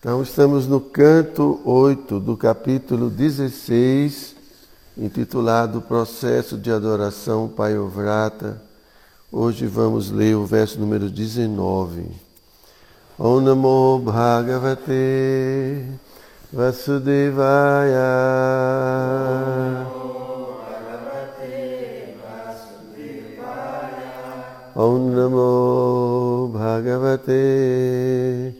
Então, estamos no canto 8 do capítulo 16, intitulado Processo de Adoração Payovrata. Hoje vamos ler o verso número 19. Om Namo Bhagavate Vasudevaya. Om Namo Bhagavate Vasudevaya.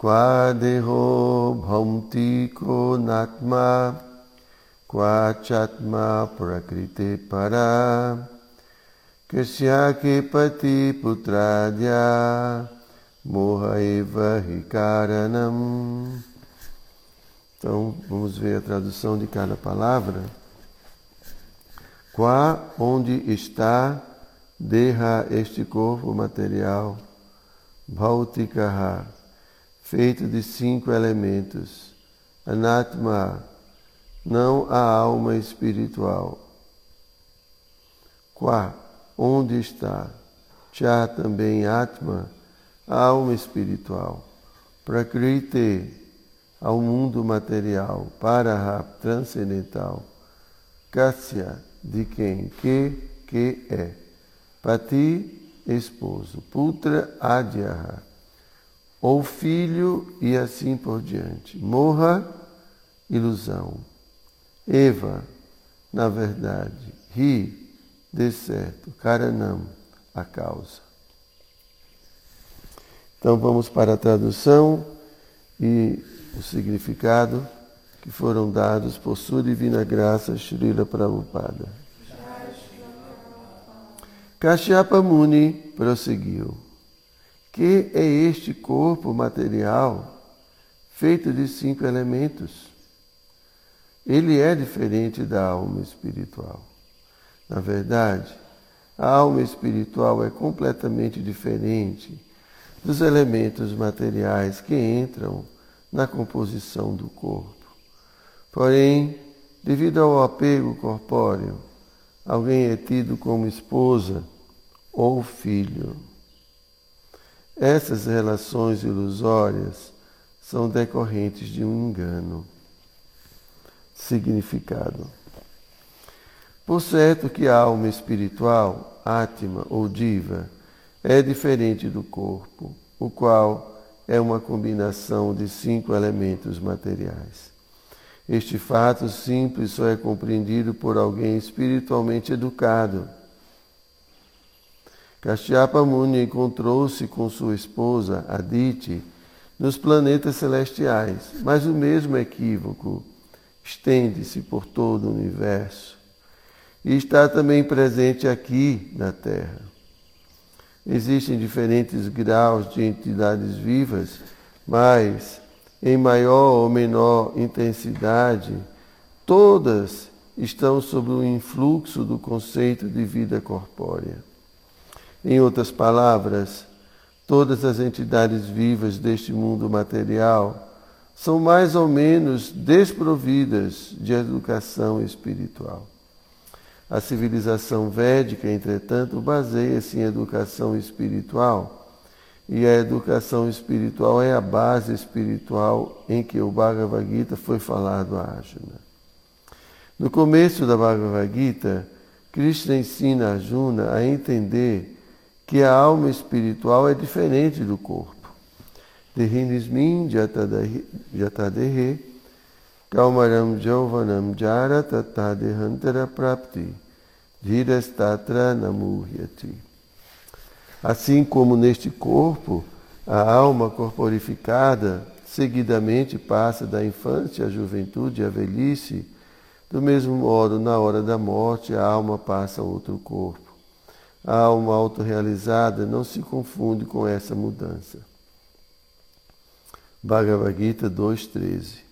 Quadeho bhaumtiko natma Quachatma prakrite para Kasyake pati putradya Moha eva hikaranam Então vamos ver a tradução de cada palavra. Qua, onde está, derra este corpo material, Bhautikaha, feito de cinco elementos. Anatma, não a alma espiritual. Qua, onde está? Cha também Atma, a alma espiritual. Prakriti, ao mundo material. Paraha, transcendental. Kasya, de quem? Que, que é. Pati, esposo. Putra, adyaha ou filho e assim por diante. Morra, ilusão. Eva, na verdade. Ri, de certo. Karanam, a causa. Então vamos para a tradução e o significado que foram dados por sua divina graça Srila Prabhupada. Kashyapa Muni prosseguiu. Que é este corpo material feito de cinco elementos? Ele é diferente da alma espiritual. Na verdade, a alma espiritual é completamente diferente dos elementos materiais que entram na composição do corpo. Porém, devido ao apego corpóreo, alguém é tido como esposa ou filho. Essas relações ilusórias são decorrentes de um engano. Significado. Por certo que a alma espiritual, Atma ou Diva, é diferente do corpo, o qual é uma combinação de cinco elementos materiais. Este fato simples só é compreendido por alguém espiritualmente educado Kashyapa Muni encontrou-se com sua esposa, Aditi, nos planetas celestiais, mas o mesmo equívoco estende-se por todo o universo e está também presente aqui na Terra. Existem diferentes graus de entidades vivas, mas em maior ou menor intensidade, todas estão sob o influxo do conceito de vida corpórea. Em outras palavras, todas as entidades vivas deste mundo material são mais ou menos desprovidas de educação espiritual. A civilização védica, entretanto, baseia-se em educação espiritual, e a educação espiritual é a base espiritual em que o Bhagavad Gita foi falado a Arjuna. No começo da Bhagavad Gita, Krishna ensina a Arjuna a entender que a alma espiritual é diferente do corpo. Dehinismin jatadehe kaumaram jauvanam jara tatadehantara prapti namuhyati. Assim como neste corpo, a alma corporificada seguidamente passa da infância à juventude e à velhice, do mesmo modo, na hora da morte, a alma passa a outro corpo. A alma autorrealizada não se confunde com essa mudança. Bhagavad Gita 2.13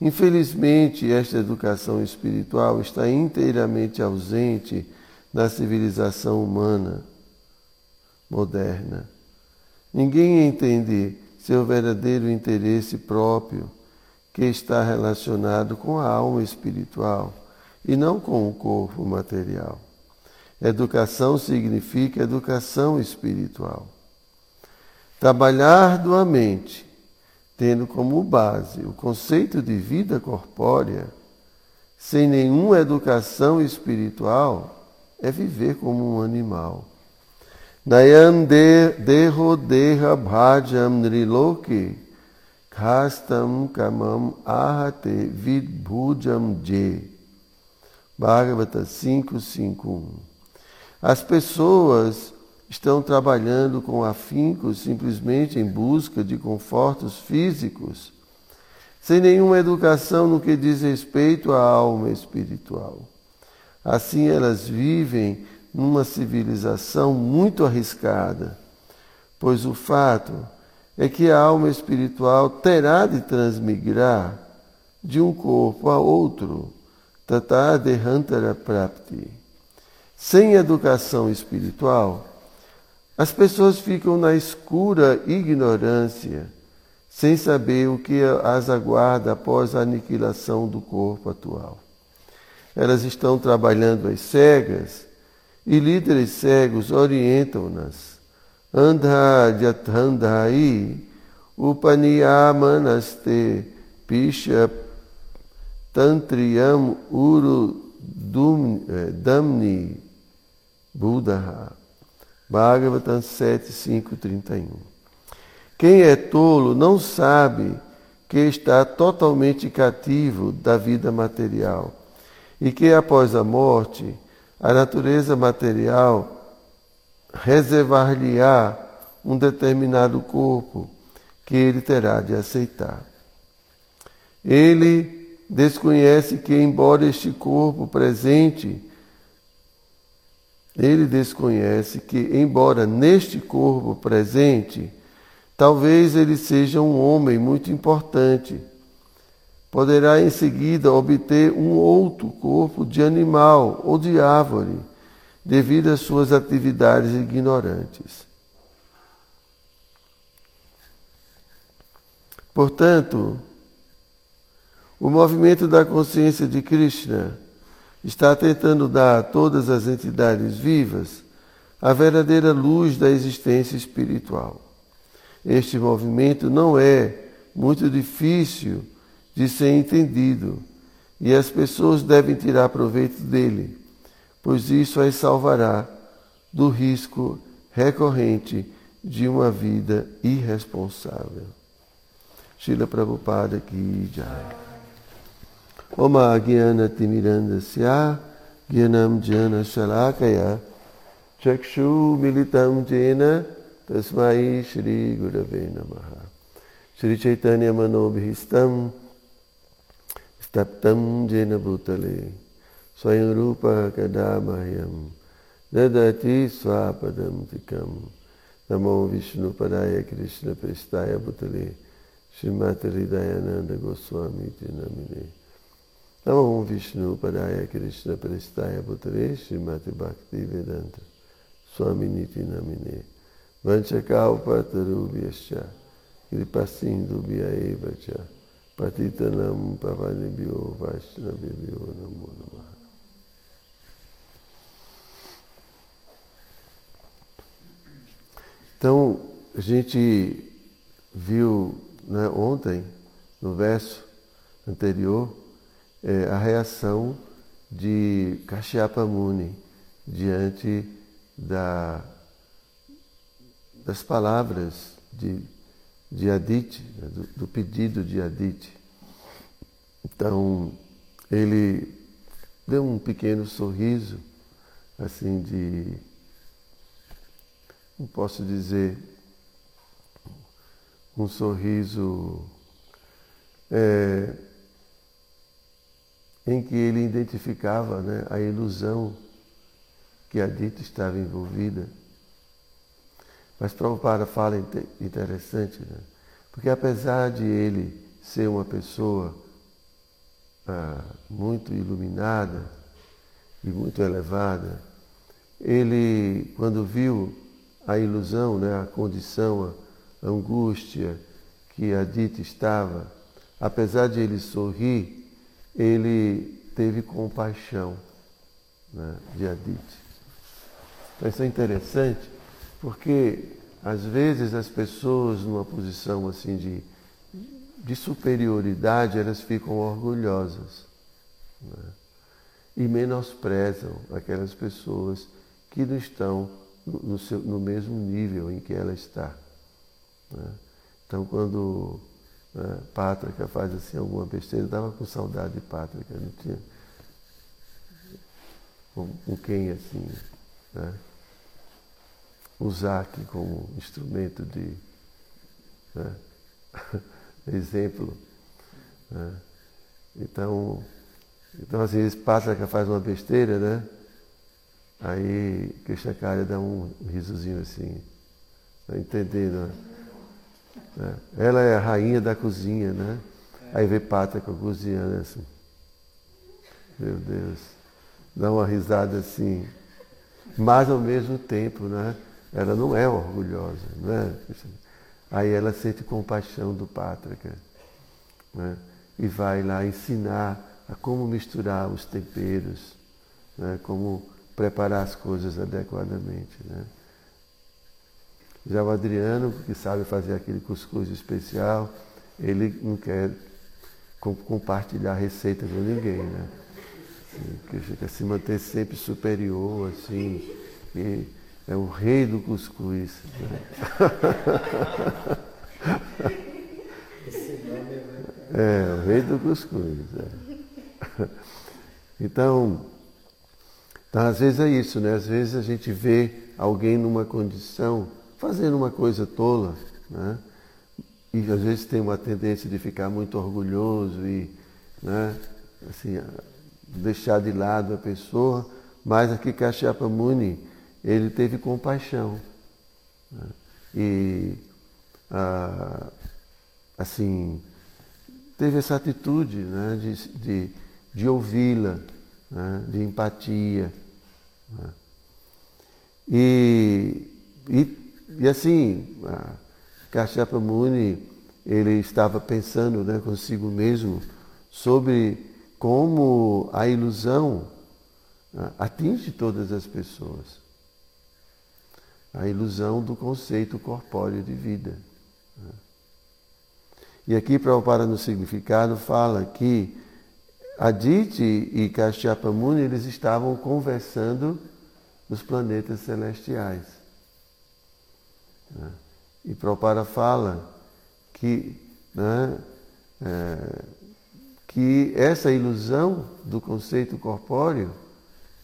Infelizmente, esta educação espiritual está inteiramente ausente na civilização humana moderna. Ninguém entende seu verdadeiro interesse próprio, que está relacionado com a alma espiritual e não com o corpo material. Educação significa educação espiritual. Trabalhar duamente, tendo como base o conceito de vida corpórea, sem nenhuma educação espiritual, é viver como um animal. Nayam deho deha bhajam nriloke khastam kamam ahate vidbhujam je. Bhagavata 551. As pessoas estão trabalhando com afinco simplesmente em busca de confortos físicos, sem nenhuma educação no que diz respeito à alma espiritual. Assim elas vivem numa civilização muito arriscada, pois o fato é que a alma espiritual terá de transmigrar de um corpo a outro Tata Dehantara Prapti. Sem educação espiritual, as pessoas ficam na escura ignorância, sem saber o que as aguarda após a aniquilação do corpo atual. Elas estão trabalhando às cegas e líderes cegos orientam-nas. Andha Jathandhai Upaniyamanaste Pisha Tantriyam Uru eh, Damni Buddha. Bhagavatam 7, 5, 31. Quem é tolo não sabe que está totalmente cativo da vida material e que após a morte a natureza material reservar-lhe-á um determinado corpo que ele terá de aceitar. Ele desconhece que, embora este corpo presente, ele desconhece que, embora neste corpo presente, talvez ele seja um homem muito importante. Poderá em seguida obter um outro corpo de animal ou de árvore, devido às suas atividades ignorantes. Portanto, o movimento da consciência de Krishna está tentando dar a todas as entidades vivas a verdadeira luz da existência espiritual. Este movimento não é muito difícil de ser entendido e as pessoas devem tirar proveito dele, pois isso as salvará do risco recorrente de uma vida irresponsável. Shila Prabhupada Ki Jai. मम ज्ञानतिमिरन्दस्य ज्ञानञ्जनशलाकया चक्षुमिलितं येन तस्मै श्रीगुरवे नमः श्रीचैतन्यमनोभीष्टं स्तप्तं येन भूतले स्वयं रूपः कदा मह्यं ददति स्वापदं तिकं नमो विष्णुपदाय कृष्णप्रेष्ठाय भूतले श्रीमद्हृदयानन्दगोस्वामीति नमिने Namo Vishnu Padaya Krishna Prestaya Bhutare Srimati Bhakti Vedanta Swami Niti Namine Vanchakalpatarubhyascha Kripasindubhya Evacha Patitanam Pavanibhyo Vaishnavibhyo Namo Namaha. Então, a gente viu né, ontem, no verso anterior, é, a reação de Kashyapa Muni diante da, das palavras de, de Aditi, né, do, do pedido de Aditi. Então, ele deu um pequeno sorriso, assim, de. Não posso dizer. Um sorriso. É, em que ele identificava né, a ilusão que a dita estava envolvida. Mas Prabhupada fala interessante, né? porque apesar de ele ser uma pessoa ah, muito iluminada e muito elevada, ele, quando viu a ilusão, né, a condição, a angústia que a Dita estava, apesar de ele sorrir, ele teve compaixão né, de Aditi. Então isso é interessante, porque às vezes as pessoas numa posição assim de, de superioridade, elas ficam orgulhosas né, e menosprezam aquelas pessoas que não estão no, seu, no mesmo nível em que ela está. Né? Então, quando né, Pátrica faz assim alguma besteira, eu estava com saudade de Pátrica, não tinha com, com quem assim, né? usar aqui como instrumento de né? exemplo. Né? Então, então, às vezes, Pátrica faz uma besteira, né? Aí Krishnacharya dá um risozinho assim, tá entendendo? Né? Ela é a rainha da cozinha, né? Aí vê Pátria cozinhando assim. Meu Deus. Dá uma risada assim. Mas ao mesmo tempo, né? Ela não é orgulhosa, né? Aí ela sente compaixão do Pátrica. Né? E vai lá ensinar a como misturar os temperos, né? como preparar as coisas adequadamente. Né? Já o Adriano, que sabe fazer aquele cuscuz especial, ele não quer compartilhar receita com ninguém, né? Assim, quer se manter sempre superior, assim, e é o rei do cuscuz. Né? É, o rei do cuscuz. É. Então, então, às vezes é isso, né? Às vezes a gente vê alguém numa condição fazendo uma coisa tola, né? E às vezes tem uma tendência de ficar muito orgulhoso e, né? Assim, deixar de lado a pessoa. Mas aqui Kashyapa Muni, ele teve compaixão. Né? E, ah, assim, teve essa atitude né? de, de, de ouvi-la, né? de empatia. Né? E, e, e assim, Kashyapa Muni, ele estava pensando né, consigo mesmo sobre como a ilusão né, atinge todas as pessoas. A ilusão do conceito corpóreo de vida. Né? E aqui, Prabhupada, no significado, fala que Aditi e Kashyapa Muni, eles estavam conversando nos planetas celestiais. Né? E Prabhupada fala que, né, é, que essa ilusão do conceito corpóreo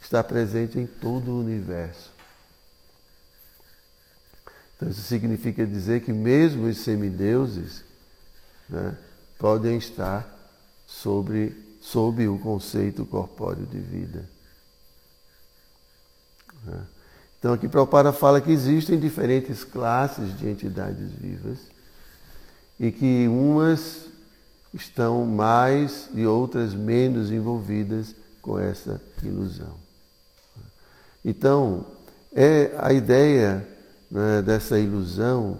está presente em todo o universo. Então isso significa dizer que mesmo os semideuses né, podem estar sobre sob o conceito corpóreo de vida. Né? Então aqui Prabhupada fala que existem diferentes classes de entidades vivas e que umas estão mais e outras menos envolvidas com essa ilusão. Então, é a ideia né, dessa ilusão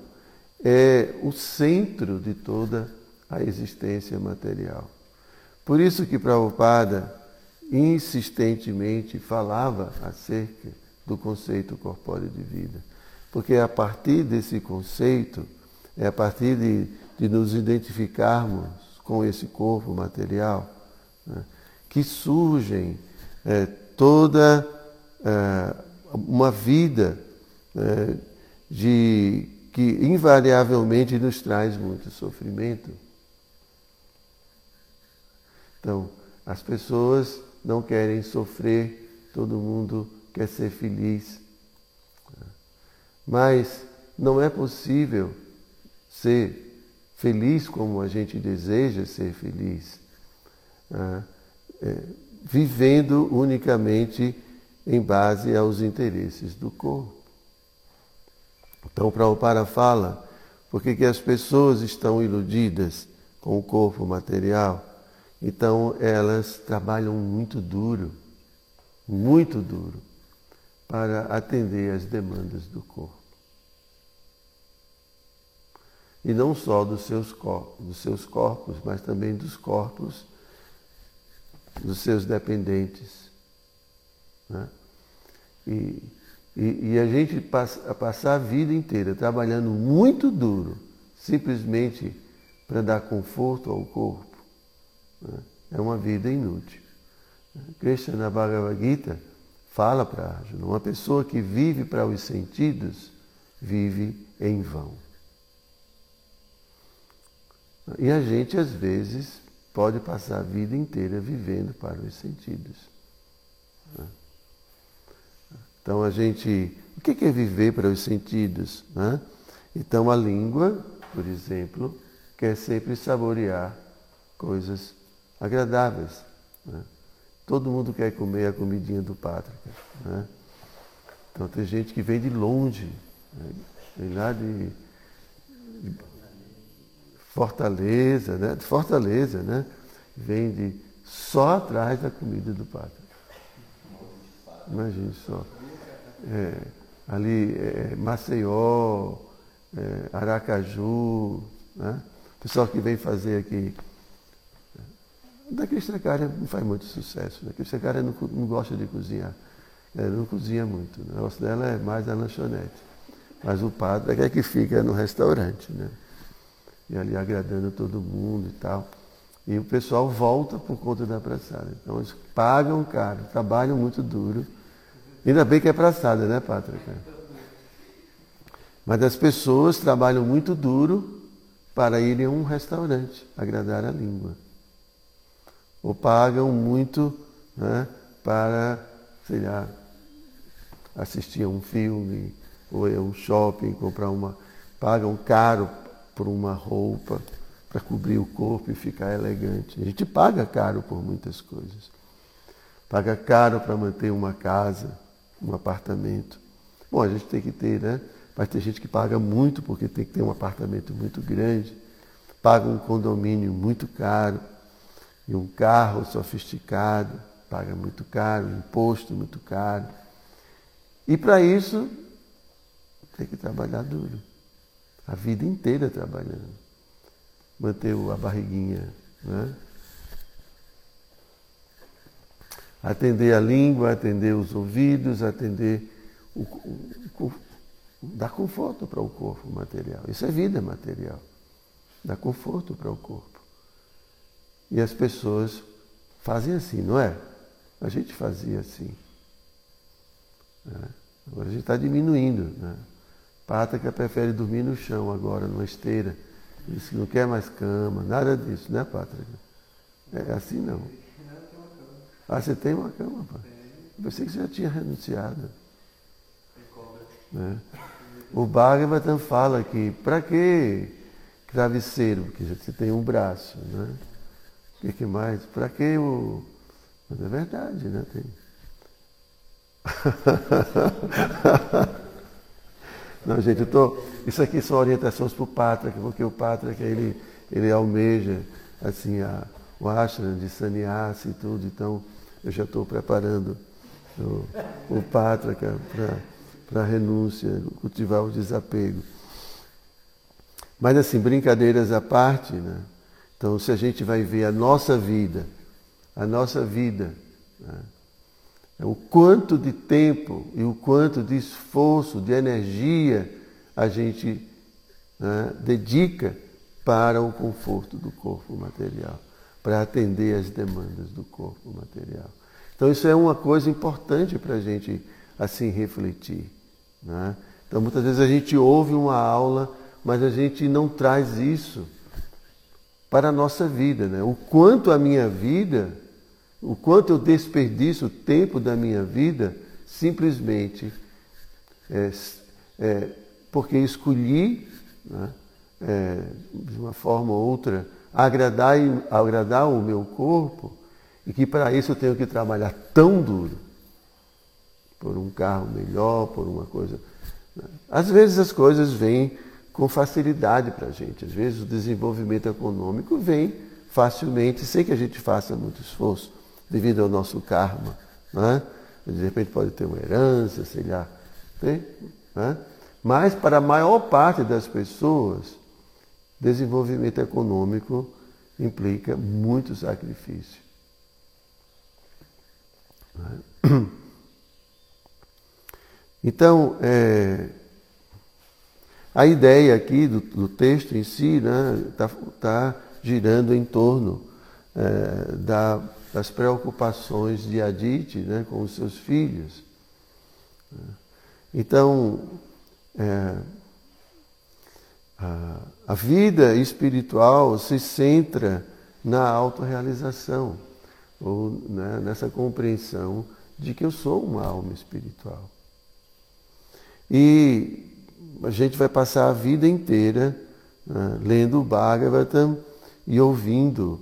é o centro de toda a existência material. Por isso que Prabhupada insistentemente falava acerca do conceito corpóreo de vida. Porque a partir desse conceito, é a partir de, de nos identificarmos com esse corpo material, né, que surgem é, toda é, uma vida é, de, que invariavelmente nos traz muito sofrimento. Então, as pessoas não querem sofrer, todo mundo quer ser feliz. Mas não é possível ser feliz como a gente deseja ser feliz, né? é, vivendo unicamente em base aos interesses do corpo. Então, Prabhupada fala, porque que as pessoas estão iludidas com o corpo material? Então elas trabalham muito duro, muito duro, para atender às demandas do corpo. E não só dos seus corpos, dos seus corpos, mas também dos corpos dos seus dependentes. Né? E, e, e, a gente passa, passar a vida inteira trabalhando muito duro, simplesmente para dar conforto ao corpo, né? é uma vida inútil. Krishna na Bhagavad Gita fala para Arjuna, uma pessoa que vive para os sentidos vive em vão. E a gente, às vezes, pode passar a vida inteira vivendo para os sentidos. Né? Então, a gente. O que é viver para os sentidos? Né? Então, a língua, por exemplo, quer sempre saborear coisas agradáveis. Né? Todo mundo quer comer a comidinha do Pátrica. Né? Então, tem gente que vem de longe, né? vem lá de, de Fortaleza, né? De Fortaleza, né? Vende só atrás da comida do padre. Imagine só. É, ali, é, Maceió, é, Aracaju, né? Pessoal que vem fazer aqui. Da Cristiacária não faz muito sucesso. Né? A Cristiacária não, não gosta de cozinhar. Ela não cozinha muito. Né? O negócio dela é mais a lanchonete. Mas o padre é que fica no restaurante. Né? e ali agradando todo mundo e tal. E o pessoal volta por conta da praçada. Então eles pagam caro, trabalham muito duro. Ainda bem que é praçada, né, Pátrica? Mas as pessoas trabalham muito duro para irem a um restaurante, agradar a língua. Ou pagam muito né, para, sei lá, assistir a um filme, ou a um shopping, comprar uma. Pagam caro por uma roupa para cobrir o corpo e ficar elegante. A gente paga caro por muitas coisas. Paga caro para manter uma casa, um apartamento. Bom, a gente tem que ter, né? Mas tem gente que paga muito porque tem que ter um apartamento muito grande, paga um condomínio muito caro e um carro sofisticado, paga muito caro, imposto muito caro. E para isso tem que trabalhar duro a vida inteira trabalhando. Manter a barriguinha, né? Atender a língua, atender os ouvidos, atender o, o, o dar conforto para o corpo material. Isso é vida material. Dá conforto para o corpo. E as pessoas fazem assim, não é? A gente fazia assim. Né? Agora a gente está diminuindo. Né? Pátrica prefere dormir no chão agora, numa esteira. Diz que não quer mais cama, nada disso, né, Pátrica? É assim não. Ah, você tem uma cama, pai? Eu pensei que você já tinha renunciado. Né? O Bhagavatam fala que, para que travesseiro? Porque você tem um braço, né? O que, que mais? Para que o. Mas é verdade, né? Tem. Não, gente, eu tô, isso aqui são orientações para o Pátria, porque o Pátria ele, ele almeja assim, a, o ashram de sannyasi e tudo, então eu já estou preparando o, o Pátria para a renúncia, cultivar o desapego. Mas assim, brincadeiras à parte, né? Então, se a gente vai ver a nossa vida, a nossa vida, né? É o quanto de tempo e o quanto de esforço, de energia a gente né, dedica para o conforto do corpo material, para atender às demandas do corpo material. Então isso é uma coisa importante para a gente assim refletir. Né? Então muitas vezes a gente ouve uma aula, mas a gente não traz isso para a nossa vida. Né? O quanto a minha vida o quanto eu desperdiço o tempo da minha vida simplesmente é, é, porque escolhi, né, é, de uma forma ou outra, agradar, agradar o meu corpo e que para isso eu tenho que trabalhar tão duro por um carro melhor, por uma coisa. Né. Às vezes as coisas vêm com facilidade para a gente, às vezes o desenvolvimento econômico vem facilmente, sem que a gente faça muito esforço, devido ao nosso karma. Né? De repente pode ter uma herança, sei lá. Tem, né? Mas para a maior parte das pessoas, desenvolvimento econômico implica muito sacrifício. Né? Então, é, a ideia aqui do, do texto em si está né, tá, tá girando em torno é, da, das preocupações de Adite né, com os seus filhos. Então, é, a, a vida espiritual se centra na autorrealização, ou né, nessa compreensão de que eu sou uma alma espiritual. E a gente vai passar a vida inteira né, lendo o Bhagavatam e ouvindo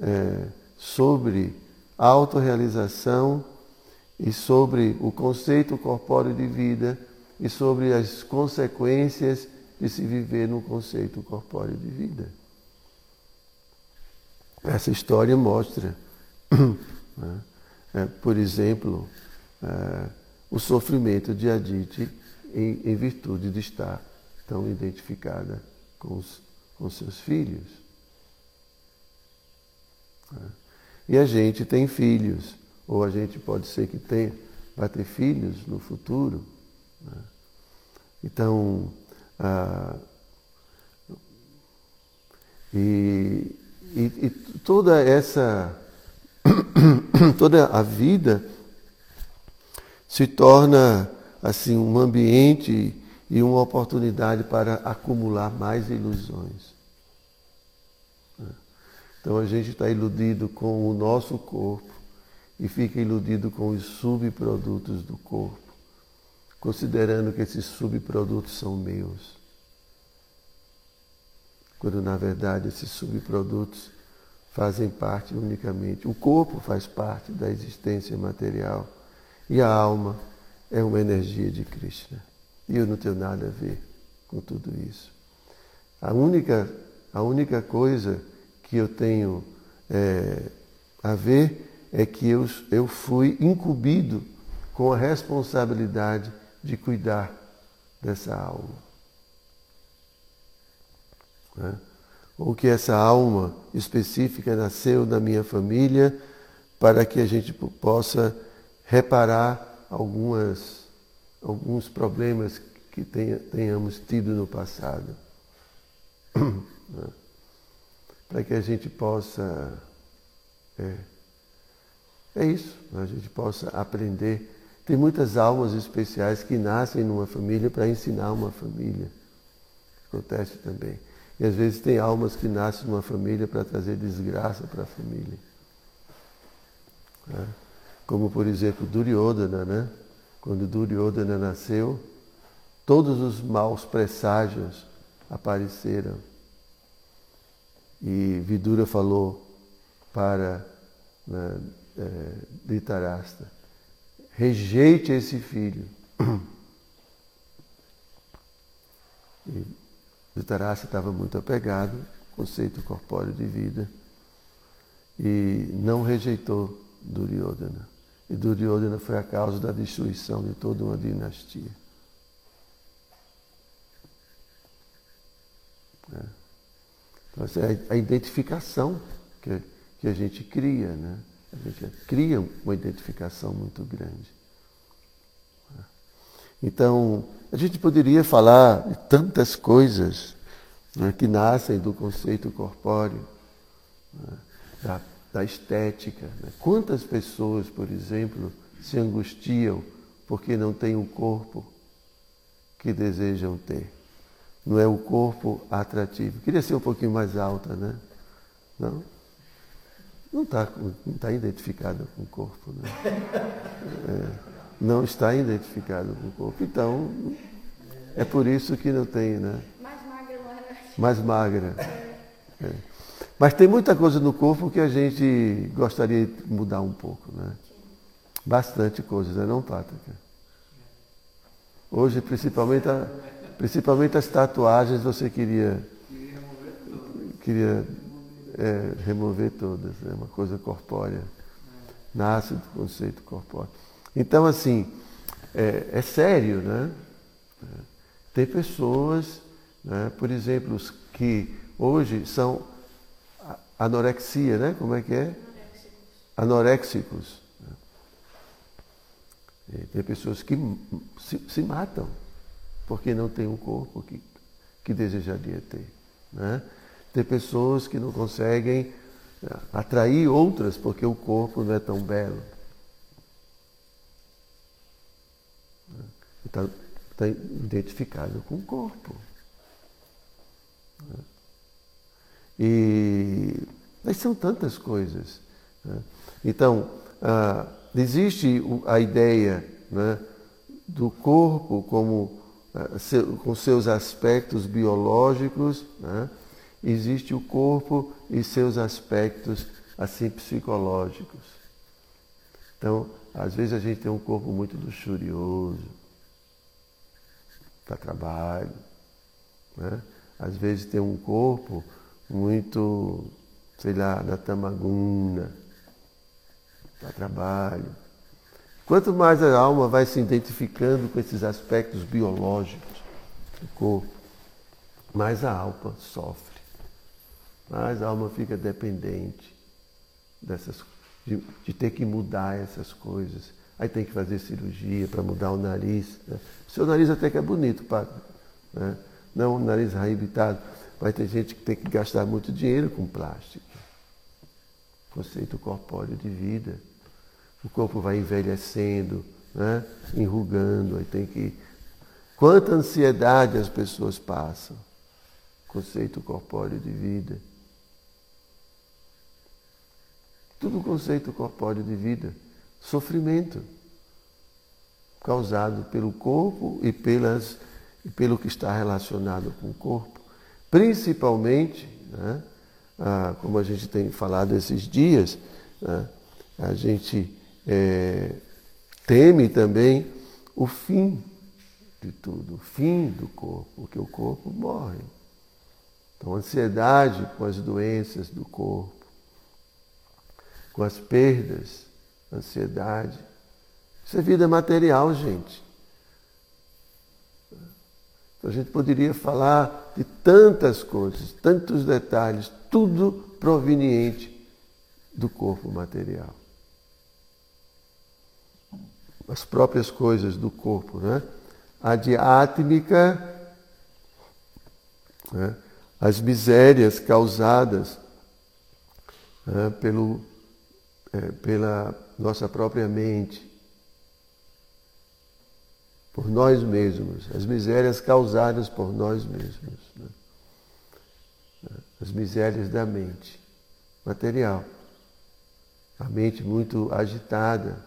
é, sobre autorrealização e sobre o conceito corpóreo de vida e sobre as consequências de se viver no conceito corpóreo de vida. Essa história mostra, né, é, por exemplo, é, o sofrimento de Aditi em, em virtude de estar tão identificada com, os, com seus filhos. E a gente tem filhos, ou a gente pode ser que tenha, vai ter filhos no futuro. Né? Então, ah, e, e, e toda essa, toda a vida se torna assim um ambiente e uma oportunidade para acumular mais ilusões. Então a gente está iludido com o nosso corpo e fica iludido com os subprodutos do corpo, considerando que esses subprodutos são meus. Quando na verdade esses subprodutos fazem parte unicamente, o corpo faz parte da existência material e a alma é uma energia de Krishna. E eu não tenho nada a ver com tudo isso. A única, a única coisa que eu tenho é, a ver é que eu, eu fui incumbido com a responsabilidade de cuidar dessa alma. Né? Ou que essa alma específica nasceu da minha família para que a gente possa reparar algumas, alguns problemas que tenha, tenhamos tido no passado. Né? Para que a gente possa. É, é isso, né? a gente possa aprender. Tem muitas almas especiais que nascem numa família para ensinar uma família. Acontece também. E às vezes tem almas que nascem numa família para trazer desgraça para a família. Né? Como, por exemplo, Duryodhana, né? Quando Duryodhana nasceu, todos os maus presságios apareceram. E Vidura falou para né, é, rejeite esse filho. E estava muito apegado ao conceito corpóreo de vida e não rejeitou Duryodhana. E Duryodhana foi a causa da destruição de toda uma dinastia. É. Então, essa é a identificação que, que a gente cria, né? A gente cria uma identificação muito grande. É. Então, a gente poderia falar de tantas coisas né, que nascem do conceito corpóreo, né, da da estética. Né? Quantas pessoas, por exemplo, se angustiam porque não têm o corpo que desejam ter? Não é o corpo atrativo. Queria ser um pouquinho mais alta, né? Não? Não está não tá identificada com o corpo. Né? É, não está identificado com o corpo. Então, é por isso que não tem, né? Mais magra, é? Mais magra. É. Mas tem muita coisa no corpo que a gente gostaria de mudar um pouco, né? Bastante coisas, né? não, Pátrica? Hoje, principalmente, a, principalmente as tatuagens, você queria. Queria é, remover todas, é né? uma coisa corpórea. Nasce do conceito corpóreo. Então, assim, é, é sério, né? Tem pessoas, né, por exemplo, que hoje são anorexia, né? Como é que é? Anoréxicos. Tem pessoas que se, se, matam porque não tem um corpo que, que desejaria ter. Né? Tem pessoas que não conseguem é, atrair outras porque o corpo não é tão belo. Está tá identificado com o corpo. E mas são tantas coisas. Né? Então, ah, existe a ideia né, do corpo como ah, com seus aspectos biológicos, né? existe o corpo e seus aspectos assim psicológicos. Então, às vezes a gente tem um corpo muito luxurioso para trabalho, né? às vezes tem um corpo muito sei lá, da tamaguna, para trabalho. Quanto mais a alma vai se identificando com esses aspectos biológicos do corpo, mais a alma sofre, mais a alma fica dependente dessas, de, de ter que mudar essas coisas. Aí tem que fazer cirurgia para mudar o nariz. Né? O seu nariz até que é bonito, padre. Né? Não um nariz arrebitado. Vai ter gente que tem que gastar muito dinheiro com plástico. Conceito corpóreo de vida. O corpo vai envelhecendo, né? enrugando, aí tem que. Quanta ansiedade as pessoas passam. Conceito corpóreo de vida. Tudo conceito corpóreo de vida. Sofrimento causado pelo corpo e, pelas, e pelo que está relacionado com o corpo. Principalmente, né, ah, como a gente tem falado esses dias, né, a gente é, teme também o fim de tudo, o fim do corpo, porque o corpo morre. Então, ansiedade com as doenças do corpo, com as perdas, ansiedade. Isso é vida material, gente. A gente poderia falar de tantas coisas, tantos detalhes, tudo proveniente do corpo material. As próprias coisas do corpo, né? A diátmica, né? as misérias causadas né? pelo, é, pela nossa própria mente, por nós mesmos, as misérias causadas por nós mesmos. Né? As misérias da mente material. A mente muito agitada,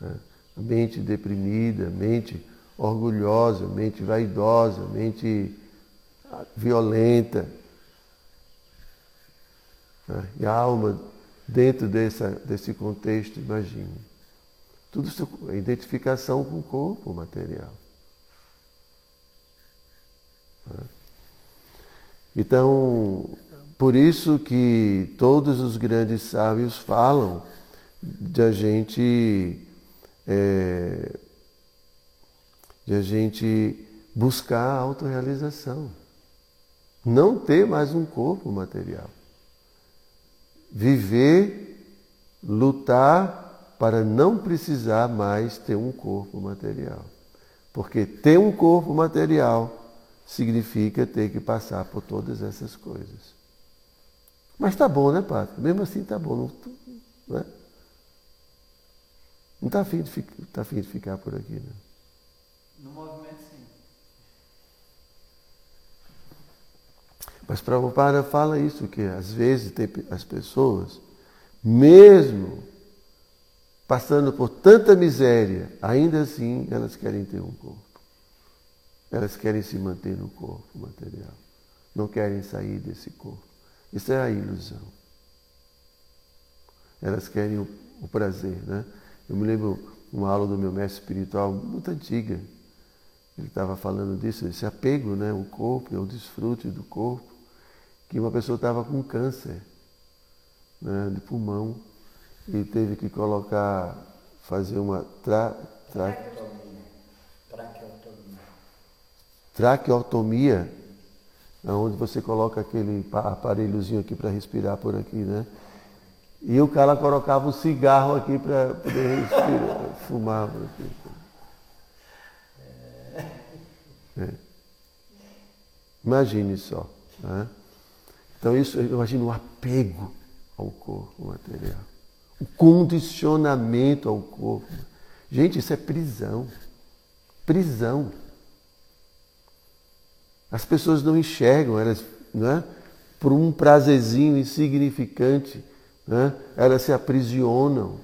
né? a mente deprimida, a mente orgulhosa, a mente vaidosa, a mente violenta. Né? E a alma dentro dessa, desse contexto, imagine. Tudo isso é identificação com o corpo material. Então, por isso que todos os grandes sábios falam de a gente é, de a gente buscar a autorrealização. Não ter mais um corpo material. Viver, lutar para não precisar mais ter um corpo material. Porque ter um corpo material significa ter que passar por todas essas coisas. Mas tá bom, né, Padre? Mesmo assim tá bom. Não, né? não tá afim, de, tá afim de ficar por aqui, né? No movimento, sim. Mas Prabhupada fala isso, que às vezes tem as pessoas, mesmo passando por tanta miséria, ainda assim elas querem ter um corpo. Elas querem se manter no corpo material. Não querem sair desse corpo. Isso é a ilusão. Elas querem o, o prazer, né? Eu me lembro uma aula do meu mestre espiritual muito antiga. Ele estava falando disso, esse apego, né? O corpo, é o desfrute do corpo, que uma pessoa estava com câncer né, de pulmão e teve que colocar, fazer uma tra, tra, Traqueotomia. traqueotomia, onde você coloca aquele pa- aparelhozinho aqui para respirar por aqui, né? E o cara colocava um cigarro aqui para poder respirar, fumar por. É. Imagine só. né? Então isso, eu imagino o apego ao corpo material. O condicionamento ao corpo. Gente, isso é prisão. Prisão. As pessoas não enxergam, elas, né? por um prazerzinho insignificante, né? elas se aprisionam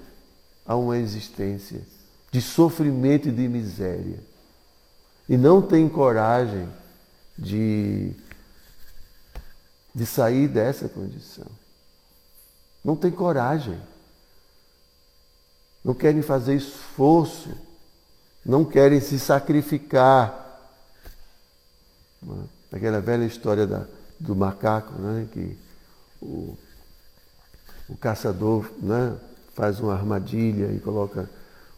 a uma existência de sofrimento e de miséria. E não têm coragem de, de sair dessa condição. Não tem coragem. Não querem fazer esforço. Não querem se sacrificar. Né? Aquela velha história da, do macaco, né? que o, o caçador né? faz uma armadilha e coloca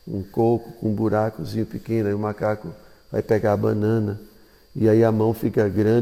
um coco com um buracozinho pequeno, e o macaco vai pegar a banana, e aí a mão fica grande